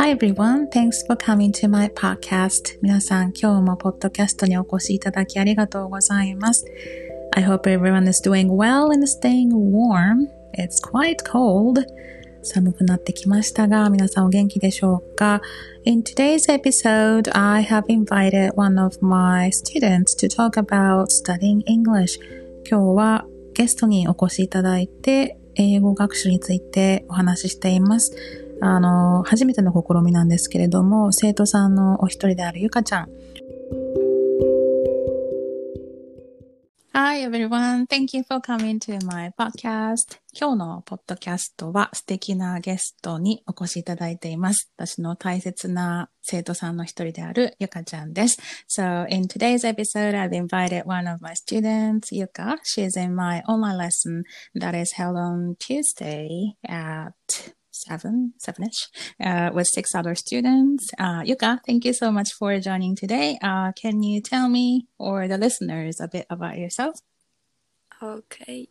Hi everyone, thanks for coming to my podcast. 皆さん、今日もポッドキャストにお越しいただきありがとうございます。I hope everyone is doing well and staying warm. It's quite cold. 寒くなってきましたが、皆さんお元気でしょうか In today's episode, I have invited one of my students to talk about studying English. 今日はゲストにお越しいただいて、英語学習についてお話ししています。あの、初めての試みなんですけれども、生徒さんのお一人であるゆかちゃん。Hi everyone, thank you for coming to my podcast. 今日のポッドキャストは素敵なゲストにお越しいただいています。私の大切な生徒さんの一人であるゆかちゃんです。So in today's episode, I've invited one of my students, Yuka. She's in my online lesson that is held on Tuesday at seven, seven-ish, uh, with six other students. Uh, Yuka, thank you so much for joining today. Uh, can you tell me or the listeners a bit about yourself? Okay.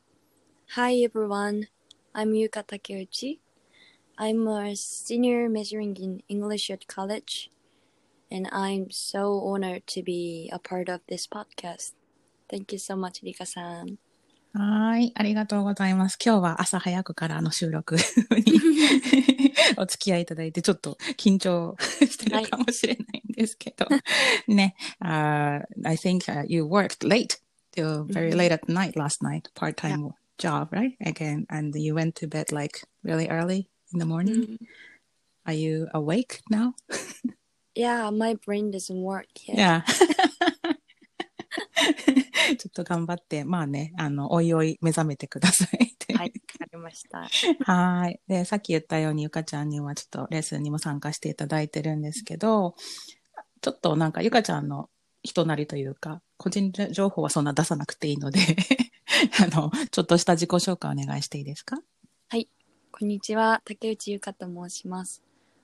Hi, everyone. I'm Yuka Takeuchi. I'm a senior majoring in English at college, and I'm so honored to be a part of this podcast. Thank you so much, Rika-san. はい。ありがとうございます。今日は朝早くからの収録にお付き合いいただいて、ちょっと緊張してるかもしれないんですけど。ね。Uh, I think、uh, you worked late till very late at night last night, part-time job, right? Again, and you went to bed like really early in the morning. Are you awake now? yeah, my brain doesn't work yet. Yeah. ちょっと頑張って、まあね、あの、おいおい目覚めてくださいはい、わかりました。はい。で、さっき言ったようにゆかちゃんにはちょっとレッスンにも参加していただいてるんですけど、ちょっとなんかゆかちゃんの人なりというか、個人情報はそんな出さなくていいので あの、ちょっとした自己紹介お願いしていいですか？はい。こんにちは。竹内ゆかと申します。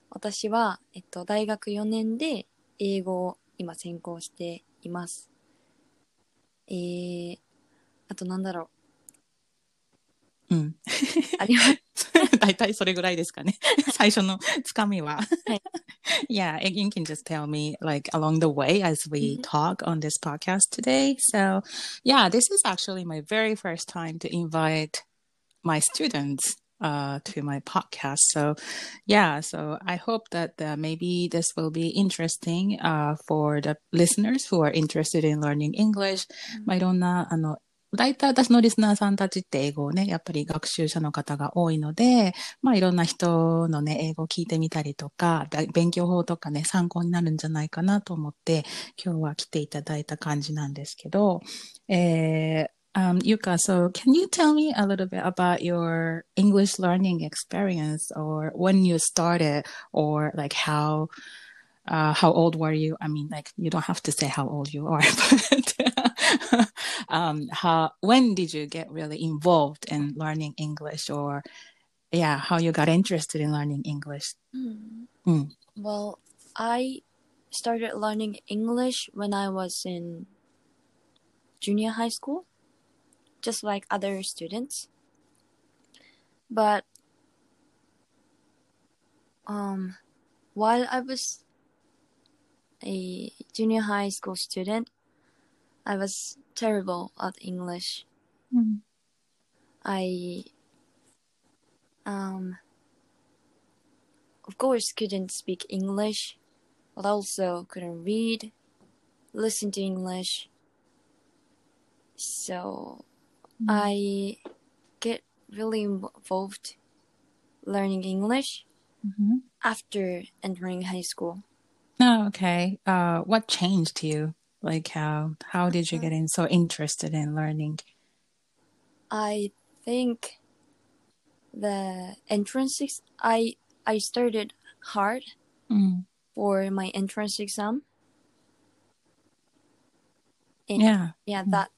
私は、えっと、大学4年で英語を今専攻しています。えー、あとなんだろう。うん。あります。大体それぐらいですかね。最初のつかみは。はい。yeah, you can just tell me like along the way as we mm-hmm. talk on this podcast today. So, yeah, this is actually my very first time to invite my students uh, to my podcast. So, yeah, so I hope that uh, maybe this will be interesting uh, for the listeners who are interested in learning English. まあ、いろんな、あの、大体私のリスナーさんたちって英語をね、やっぱり学習者の方が多いので、まあいろんな人のね、英語を聞いてみたりとか、勉強法とかね、参考になるんじゃないかなと思って、今日は来ていただいた感じなんですけど、えー、Um, Yuka, so can you tell me a little bit about your English learning experience or when you started or like how, uh, how old were you? I mean, like, you don't have to say how old you are, but, um, how, when did you get really involved in learning English or, yeah, how you got interested in learning English? Mm. Mm. Well, I started learning English when I was in junior high school just like other students. But um, while I was a junior high school student, I was terrible at English. Mm. I um, of course couldn't speak English, but also couldn't read, listen to English. So. I get really involved learning English mm-hmm. after entering high school. Oh, okay. Uh, what changed you? Like how how did you get in so interested in learning? I think the entrances I I started hard mm. for my entrance exam. And yeah. Yeah, mm. that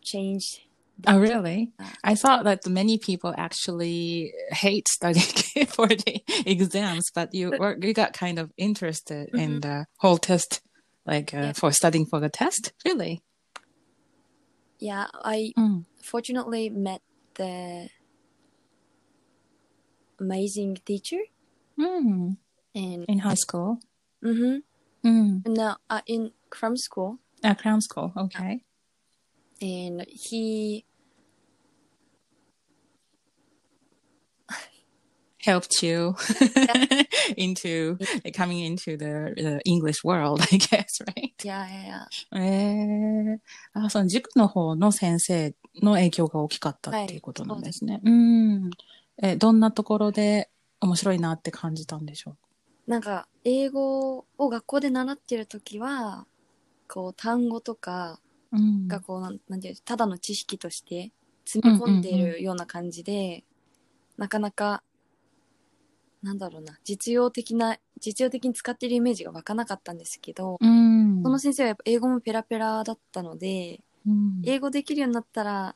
changed Oh, really? I thought that many people actually hate studying for the exams, but you were, you got kind of interested mm-hmm. in the whole test, like uh, yeah. for studying for the test. Really? Yeah, I mm. fortunately met the amazing teacher. Mm. And in high school? mm-hmm. Mm. No, uh, in from school, Uh, cram school. Okay. and he Helped you into like, coming into the, the English world, I guess, right? yeah yeah yeah ええあ、その塾の方の先生の影響が大きかったっていうことなんですね。うん。え、どんなところで面白いなって感じたんでしょなんか英語を学校で習ってる時はこう単語とかううん。がこうなんなんていうのただの知識として積み込んでいるような感じで、なかなかなんだろうな実用的な実用的に使っているイメージが湧かなかったんですけど、うん。その先生はやっぱ英語もペラペラだったのでうん英語できるようになったら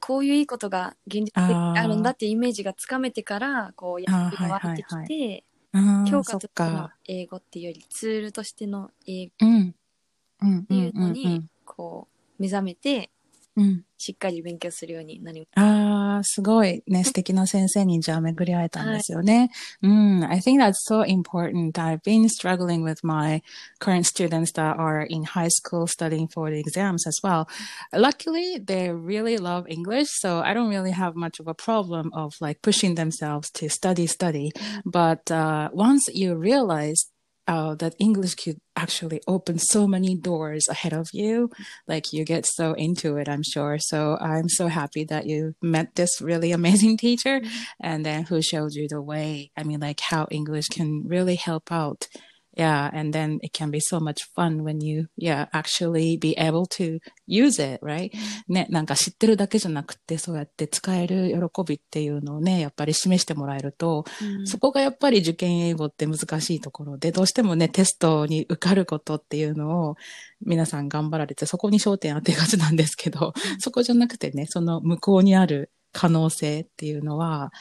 こういういいことが現実的にあるんだっていうイメージがつかめてからこうやって変わってきて、はいあー教科としての。英語っていうよりツールとしての英語。っていうのうんにこう目覚めてうんうん。しっかり勉強するようになりましああ、すごいね、素敵な先生にじゃあ巡り会えたんですよね。うん。I think that's so important. I've been struggling with my current students that are in high school studying for the exams as well. Luckily, they really love English, so I don't really have much of a problem of like pushing themselves to study, study. But uh, once you realize uh, that English could actually open so many doors ahead of you. Like you get so into it, I'm sure. So I'm so happy that you met this really amazing teacher and then who showed you the way. I mean, like how English can really help out. Yeah. And then it can be so much fun when you, yeah, actually be able to use it, right? ね、なんか知ってるだけじゃなくて、そうやって使える喜びっていうのをね、やっぱり示してもらえると、た。そこがやっぱり受験英語って難しいところで、どうしてもね、テストに受かることっていうのを皆さん頑張られて、そこに焦点当てがちなんですけど、そこじゃなくてね、その向こうにある可能性っていうのは、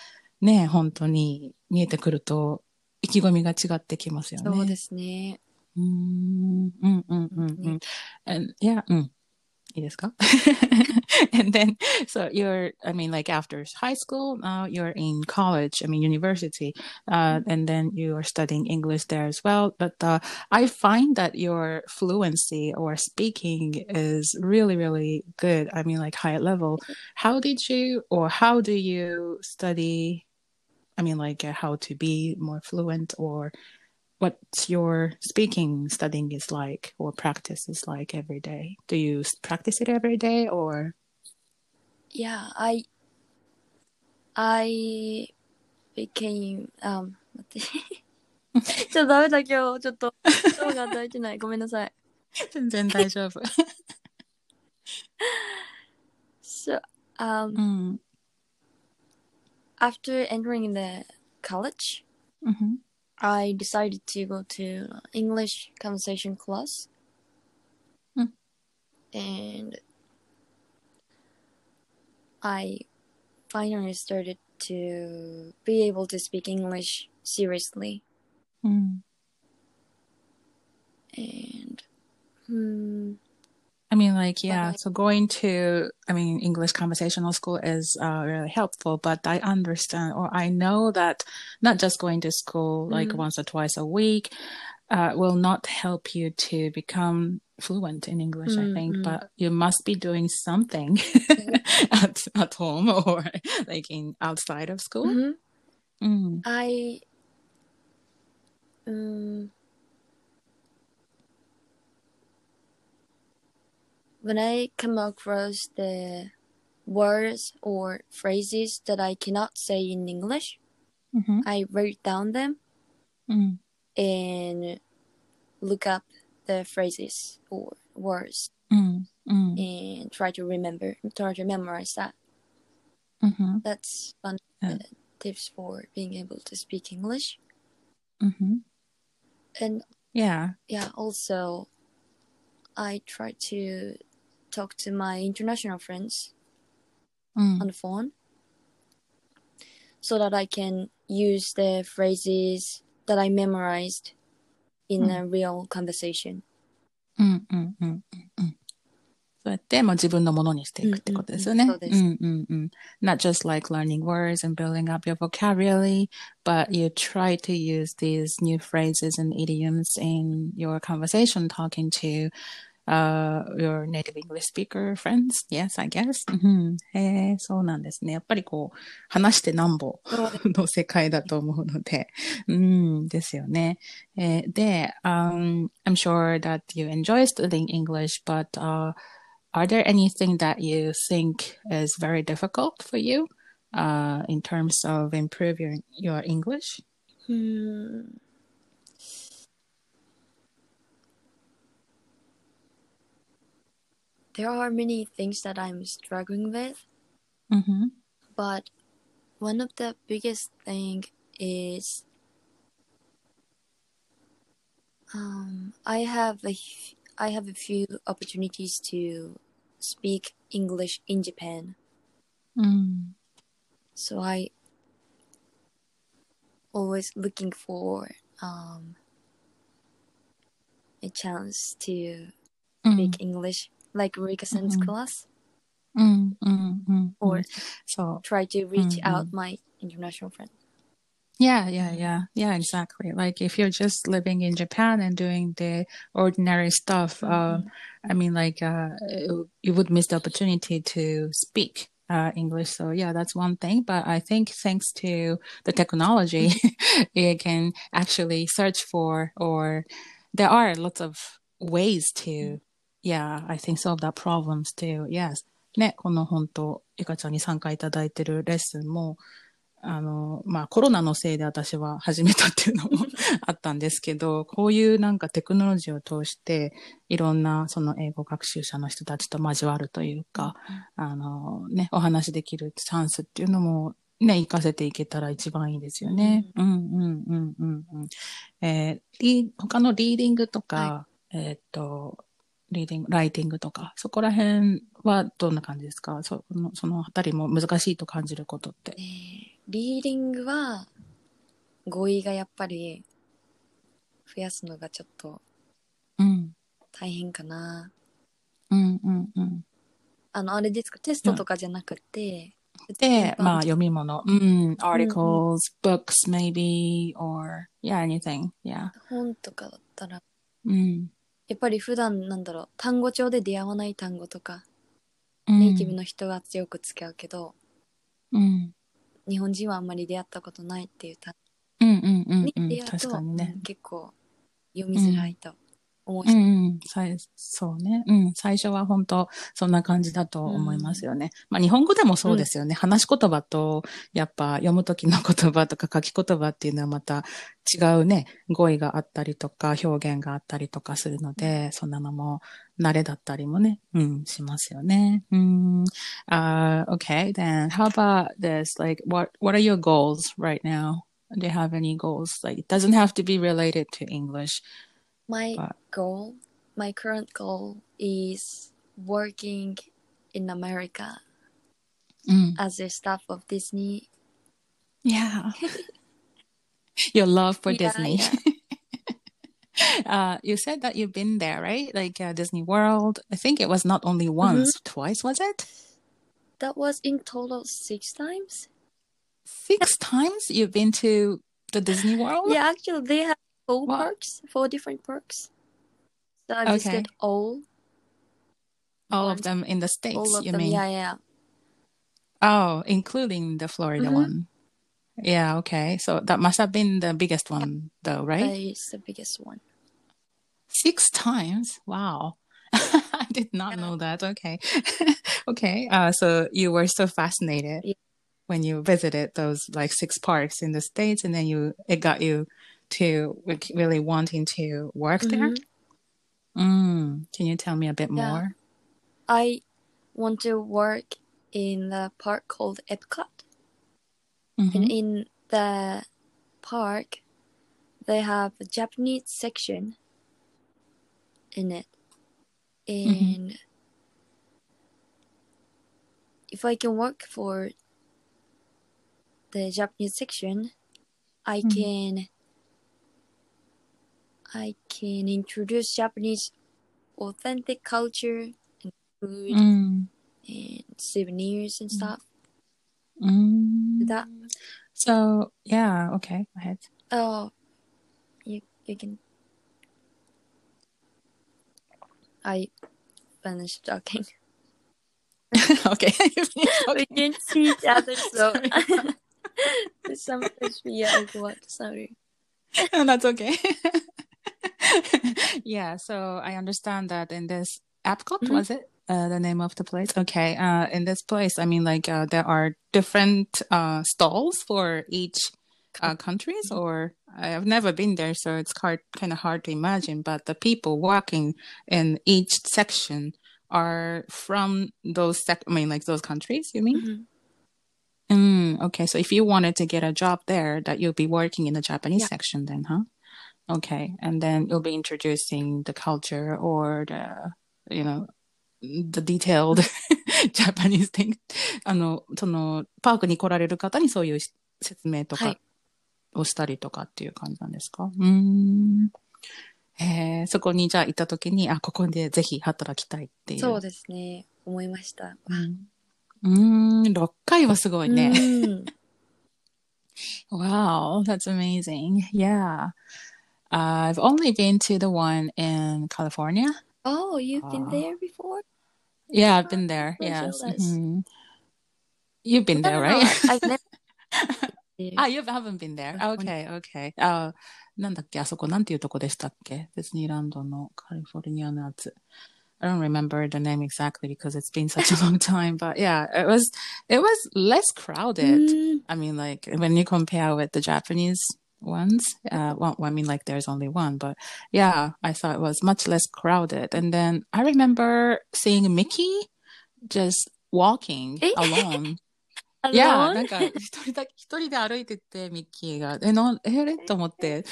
ね、本当に見えてくると、意気込みが違ってきますよね。そうですね。うーん、うん、うん、うん、うん。And, yeah, うん。いいですか And then, so you're, I mean, like after high school, now you're in college, I mean, university, uh, and then you are studying English there as well. But uh, I find that your fluency or speaking is really, really good. I mean, like high level. How did you, or how do you study? I mean, like uh, how to be more fluent or what's your speaking studying is like or practice is like every day do you s- practice it every day or Yeah, I I became um 待って。ちょっとダメだ今日。ちょっと頭が働いてない。ごめんなさい。全然大丈夫 So um うん、 after entering the college, mm-hmm. I decided to go to English conversation class. Mm. And I finally started to be able to speak English seriously. Mm. And hmm, I mean, like, yeah. I- So going to, I mean, English conversational school is uh, really helpful. But I understand, or I know that not just going to school like Mhm. once or twice a week uh, will not help you to become fluent in English. I think, Mhm. but you must be doing something at at home or like in outside of school. mhm, Mm. I um, when I come across the words or phrases that I cannot say in English, Mhm. I write down them Mm. and look up the phrases or words Mm. Mm. and try to remember, try to memorize that. Mhm. That's one of Yeah. tips for being able to speak English. Mhm. And Yeah. yeah, also I try to talk to my international friends Mm. on the phone so that I can use the phrases that I memorized in Hmm. a real conversation. うんうんうんうんうん そうやって、まあ、自分のものにしていくってことですよね。そうです。うんうんうん。Not just like learning words and building up your vocabulary, but you try to use these new phrases and idioms in your conversation talking to uh, your native English speaker friends? Yes, I guess. うん、へえ、そうなんですね。やっぱりこう、話してなんぼの世界だと思うので、うん、ですよね。えー、で、um, I'm sure that you enjoy studying English, but、uh, are there anything that you think is very difficult for you uh, in terms of improving your English? Hmm. there are many things that I'm struggling with. Mm-hmm. But one of the biggest thing is um, I have a I have a few opportunities to speak English in Japan. Mm. So I always looking for um, a chance to mm. speak English like Rika-san's mm-hmm. class. Mm, mm, mm, or so try to reach out my international friends. Yeah, yeah, yeah, yeah, exactly. Like if you're just living in Japan and doing the ordinary stuff, uh, I mean, like uh, you would miss the opportunity to speak uh, English. So yeah, that's one thing. But I think thanks to the technology, you can actually search for, or there are lots of ways to Yeah, I think solve that problems too. Yes. ね、この本当、ゆかちゃんに参加いただいてるレッスンも、あの、まあコロナのせいで私は始めたっていうのもあったんですけど、こういうなんかテクノロジーを通して、いろんなその英語学習者の人たちと交わるというか、あの、ね、お話できるチャンスっていうのも、ね、活かせていけたら一番いいですよね。うん、うん、うん、うん、うん。えー、他のリーディングとか、はい、えっ、と、リーディング、ライティングとか、そこら辺はどんな感じですか？その、そのあたりも難しいと感じることって。えー、リーディングは、語彙がやっぱり、増やすのがちょっと、うん。大変かな。うんうんうん。あの、あれですか、テストとかじゃなくて、で、まあ、読み物。うん、articles, books, maybe, or, yeah, anything, yeah. 本とかだったら、うん。やっぱり普段なんだろう単語帳で出会わない単語とか、うん、ネイティブの人が強く使うけど、うん、日本人はあんまり出会ったことないっていう単語。に出会うと、ね、結構読みづらいと面白い。うん、うん、そうね。うん。最初は本当そんな感じだと思いますよね。うん、まあ日本語でもそうですよね。うん、話し言葉と、やっぱ読むときの言葉とか書き言葉っていうのはまた違うね、語彙があったりとか、表現があったりとかするので、そんなのも慣れだったりもね、うん、しますよね。うん。Uh, okay, then how about this? Like, what, what are your goals right now? Do you have any goals? Like, it doesn't have to be related to English. My but... goal, my current goal is working in America mm. as a staff of Disney. Yeah. Your love for yeah, Disney. Yeah. uh, you said that you've been there, right? Like uh, Disney World. I think it was not only once, mm-hmm. twice, was it? That was in total six times. Six times you've been to the Disney World? Yeah, actually, they have four what? parks, four different parks. So I okay. visited all. All of them in the states. All of you them, mean? Yeah, yeah. Oh, including the Florida mm-hmm. one. Yeah, okay. So that must have been the biggest one, though, right? It's the biggest one. Six times? Wow. I did not yeah. know that. Okay. okay. Uh, so you were so fascinated yeah. when you visited those like six parks in the States and then you, it got you to really wanting to work mm-hmm. there? Mm. Can you tell me a bit yeah. more? I want to work in the park called Epcot. Mm-hmm. And in the park, they have a Japanese section in it. Mm-hmm. And mm-hmm. if I can work for the Japanese section, I mm-hmm. can I can introduce Japanese authentic culture and food Mm. and souvenirs and stuff. Mm. That So, yeah, okay, go ahead. oh, you you can. I finished talking. okay. we didn't see each other, so sometimes we are what? Sorry. No, That's okay. yeah, so I understand that in this Epcot, Mhm. was it? Uh, the name of the place. Okay. Uh, in this place, I mean, like, uh, there are different uh, stalls for each uh, countries, or I've never been there, so it's hard, kind of hard to imagine. But the people walking in each section are from those sec. I mean, like those countries. You mean? Mhm. Mm, okay, so if you wanted to get a job there, that you'll be working in the Japanese Yeah. section then, huh? Okay, and then you'll be introducing the culture or the, you know, the detailed Japanese thing. あの、その、パークに来られる方にそういうし説明とかはいをしたりとかっていう感じなんですか、うーん。へえ、そこにじゃあ行った時に、あ、ここでぜひ働きたいっていう。そうですね。思いました。うん。うーん、6回はすごいね。うん。Wow, that's amazing. Yeah. I've only been to the one in California. Oh, you've been Ah. there before? Yeah, I've been there. so Yes. jealous. Mhm. You've been No, there, no, no, right? I've never. ah, you haven't been there. Okay, okay. あ、なんだっけあそこなんていうとこでしたっけディズニーランドのカリフォルニアのやつ。I don't remember the name exactly because it's been such a long time, but yeah, it was, it was less crowded. うん I mean, like when you compare with the Japanese ones, uh, well, I mean, like there's only one, but yeah, I thought it was much less crowded. And then I remember seeing Mickey just walking え alone. あの yeah, なんか一人だけ、一人で歩いてて、ミッキーが。え、なん、えれと思って。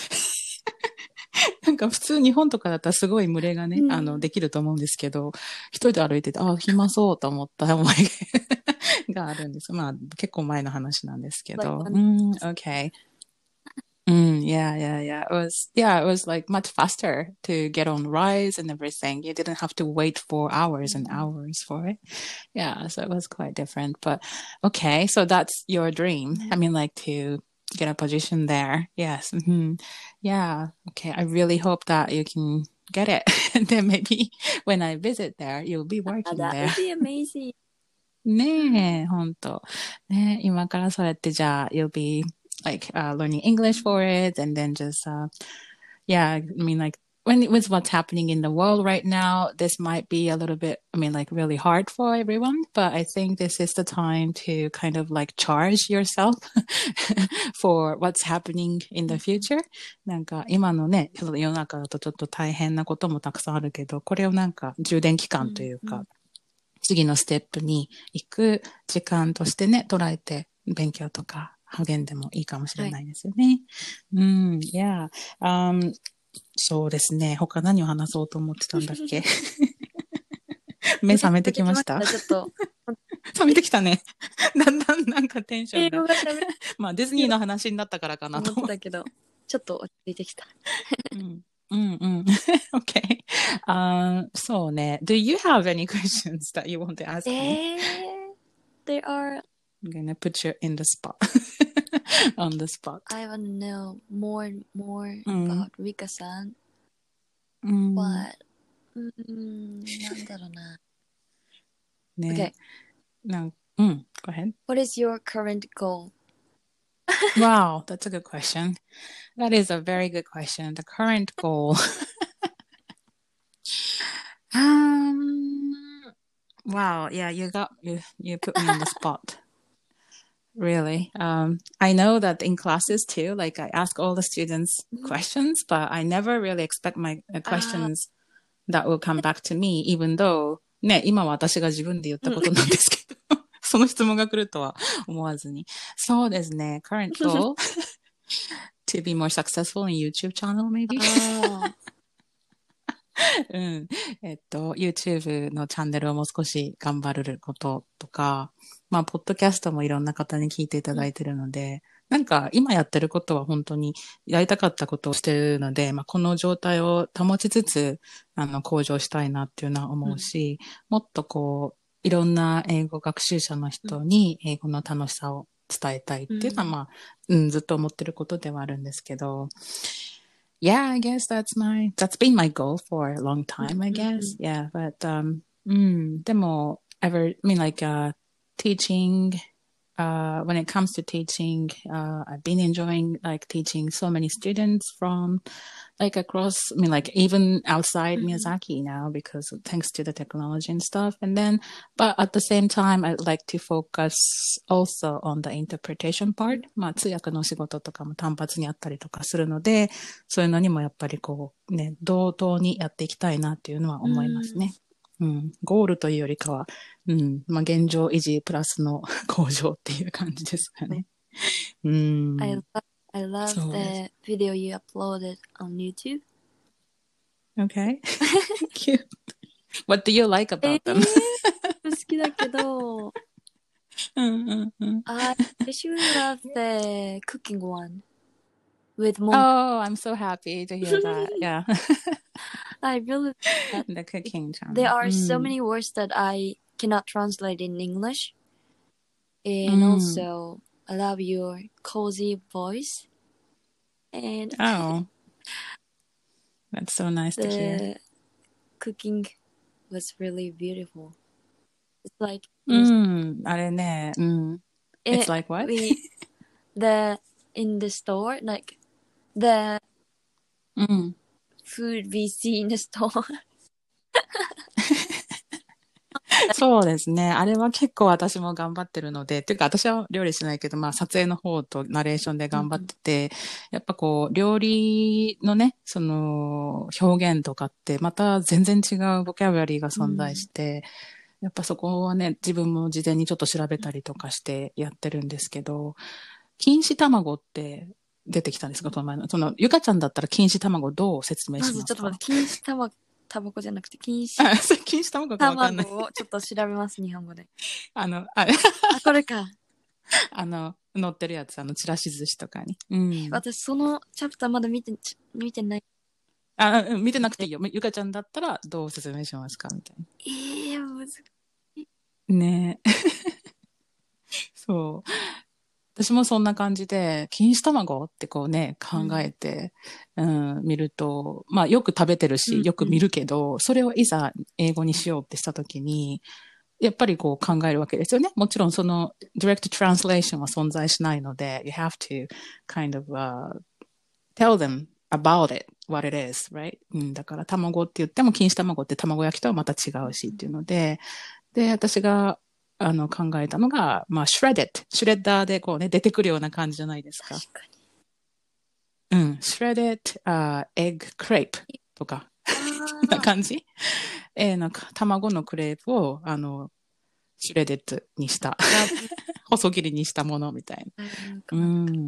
なんか普通日本とかだったらすごい群れがね、うんあの、できると思うんですけど、一人で歩いてて、あ、暇そうと思った思いがあるんです。まあ、結構前の話なんですけど。Like うん、okay. うん、yeah, yeah, yeah. It was, yeah, it was like much faster to get on rides and everything. You didn't have to wait for hours and hours for it. Yeah, so it was quite different. But okay, so that's your dream. I mean, like to get a position there. Yes. hmm Yeah. Okay. I really hope that you can get it. and then maybe when I visit there, you'll be working That there. would be amazing. ねえ、ほんと。ねえ、今からそうやってじゃあ、you'll be like uh, learning English for it and then just, uh, yeah, I mean like when with what's happening in the world right now, this might be a little bit, I mean like really hard for everyone, but I think this is the time to kind of like charge yourself for what's happening in the future. なんか今のね、世の中だとちょっと大変なこともたくさんあるけど、これをなんか充電期間というか、うんう次のステップに行く時間としてね、捉えて勉強とか 励んでもいいかもしれないですよね。うん、いや、um, そうですね。他何を話そうと思ってたんだっけ？目覚めてきました？ちょっと、覚めてきたね。だんだんなんかテンションが。まあディズニーの話になったからかなと思ったけど、ちょっと落ち着いてきた。うんうんうん。okay. Um, そうね。Do you have any questions that you want to ask me? えー、there are, I'm gonna put you in the spot. On the spot. I want to know more and more うん about Rika-san, うん。 but, うーん、なんだろうな。ね Okay. なんうん。Go ahead. What is your current goal? Wow, that's a good question. That is a very good question. The current goal. um, wow, yeah, you got you you put me on the spot. Really. Um, I know that in classes too, like I ask all the students Mhm. questions, but I never really expect my uh, questions that will come back to me, even though ね、今は私が自分で言ったことなんですけど、その質問が来るとは思わずに。そうですね。current goal to be more successful in YouTube channel maybe? あうん。えっと、YouTube のチャンネルをもう少し頑張ることとか、 まあ、ポッドキャストもいろんな方に聞いていただいてるので、なんか今やってることは本当にやりたかったことをしてるので、まあ、この状態を保ちつつ、あの、向上したいなっていうのは思うし、もっとこう、いろんな英語学習者の人に英語の楽しさを伝えたいっていうのは、まあ、うん、ずっと思ってることではあるんですけど、Yeah, I guess that's my, that's been my goal for a long time, I guess. Yeah, but, um, うん、でも、ever, I mean like, uh, teaching, uh, when it comes to teaching, uh, I've been enjoying like teaching so many students from like across, I mean, like even outside mm-hmm. Miyazaki now because thanks to the technology and stuff. And then, but at the same time, I'd like to focus also on the interpretation part. まあ、通訳の仕事とかも単発にあったりとかするので、そういうのにもやっぱりこう、ね、同等にやっていきたいなっていうのは思いますね。うん、うん、ゴールというよりかは、うん、まあ、現状維持プラスの向上っていう感じですかね。うん。I love, I love the video you uploaded on YouTube. Okay. Cute. What do you like about them? 好きだけど、うんうんうん。I especially love the cooking one with more. Oh, I'm so happy to hear that. Yeah. I really the cooking channel. There are so many words that I cannot translate in English. And mm. also, I love your cozy voice. And oh, that's so nice to hear. Cooking was really beautiful. It's like mm, mm. It's like what? We, the in the store, like the mm. Food we see in the store. そうですね。あれは結構私も頑張ってるので、っていうか私は料理しないけど、まあ撮影の方とナレーションで頑張ってて、うん、やっぱこう、料理のね、その表現とかってまた全然違うボキャブラリーが存在して、うん、やっぱそこはね、自分も事前にちょっと調べたりとかしてやってるんですけど、禁止卵って出てきたんですか、この前の。その、ゆかちゃんだったら禁止卵どう説明しますか？まずちょっと待って、禁止卵タバコじゃなくて禁止。あ、それ禁止卵かわかんない。卵をちょっと調べます、日本語で。あの、あ、あこれか。あの、載ってるやつ、あの、チラシ寿司とかに。うん。私、そのチャプターまだ見て、見てない。あ、うん、見てなくていいよ。ゆかちゃんだったらどう説明しますか？みたいな。ええー、難しい。ねえ。そう。私もそんな感じで、錦糸卵ってこうね、考えて、うん、うん、見ると、まあよく食べてるし、よく見るけど、うん、それをいざ英語にしようってしたときに、やっぱりこう考えるわけですよね。もちろんその direct translation は存在しないので、you have to kind of、uh, tell them about it, what it is, right? うん、だから卵って言っても、錦糸卵って卵焼きとはまた違うしっていうので、で、私があの、考えたのが、まあ、シュレデッド。シュレッダーでこうね、出てくるような感じじゃないですか。確かに。うん。シュレデッド、あ、エッグクレープとか、な感じえー、なんか、卵のクレープを、あの、シュレデッドにした。細切りにしたものみたいな。うん。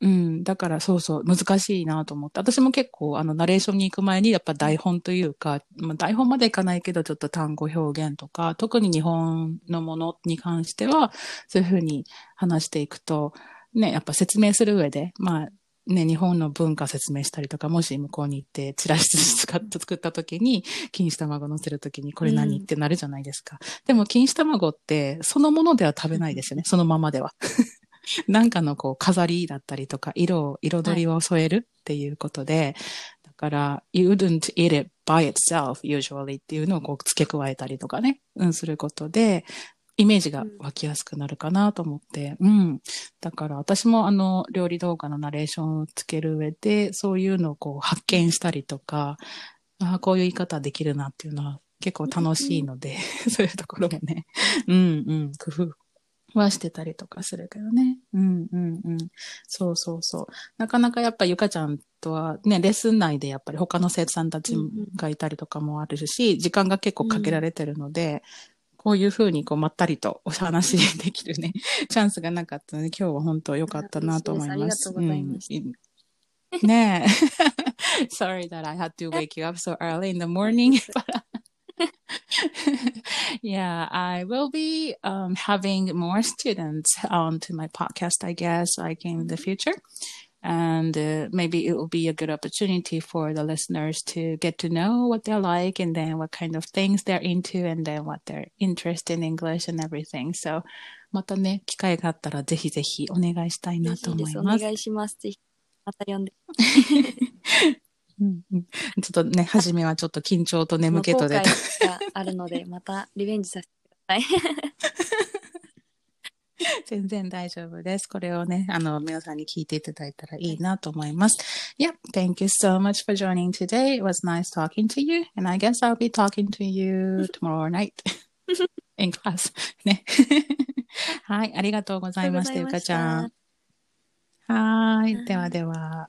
うん。だからそうそう、難しいなと思って。私も結構、あの、ナレーションに行く前に、やっぱ台本というか、まあ、台本までいかないけど、ちょっと単語表現とか、特に日本のものに関しては、そういうふうに話していくと、ね、やっぱ説明する上で、まあ、ね、日本の文化説明したりとか、もし向こうに行って、チラシ使って作った時に、錦糸卵乗せる時に、これ何、ってなるじゃないですか。でも、錦糸卵って、そのものでは食べないですよね。そのままでは。なんかのこう飾りだったりとか、色を、彩りを添えるっていうことで、はい、だから、you wouldn't eat it by itself usually っていうのをこう付け加えたりとかね、うん、することで、イメージが湧きやすくなるかなと思って、うん、うん。だから私もあの料理動画のナレーションをつける上で、そういうのをこう発見したりとか、ああ、こういう言い方できるなっていうのは結構楽しいので、そういうところもね、うんうん、工夫はしてたりとかするけどね。うんうんうん。そうそうそう。なかなかやっぱゆかちゃんとはね、レッスン内でやっぱり他の生徒さんたちがいたりとかもあるし、時間が結構かけられてるので、こういうふうにこうまったりとお話できるね、チャンスがなかったので、今日は本当良かったなと思います。ありがとうございます。うんねえ。Sorry that I had to wake you up so early in the morning. yeah, I will be um, having more students onto my podcast, I guess, like in the future. And uh, maybe it will be a good opportunity for the listeners to get to know what they're like and then what kind of things they're into and then what their interest in English and everything. So, またね、機会があったらぜひぜひお願いしたいなと思います。お願いします。ぜひ、また呼んで。 うんうん、ちょっとね、初めはちょっと緊張と眠気とで。があるので、またリベンジさせてください。全然大丈夫です。これをね、あの、皆さんに聞いていただいたらいいなと思います。Yeah, thank you so much for joining today. It was nice talking to you. And I guess I'll be talking to you tomorrow night in class. ね。はい、ありがとうございました、ゆかちゃん。はい、ではでは。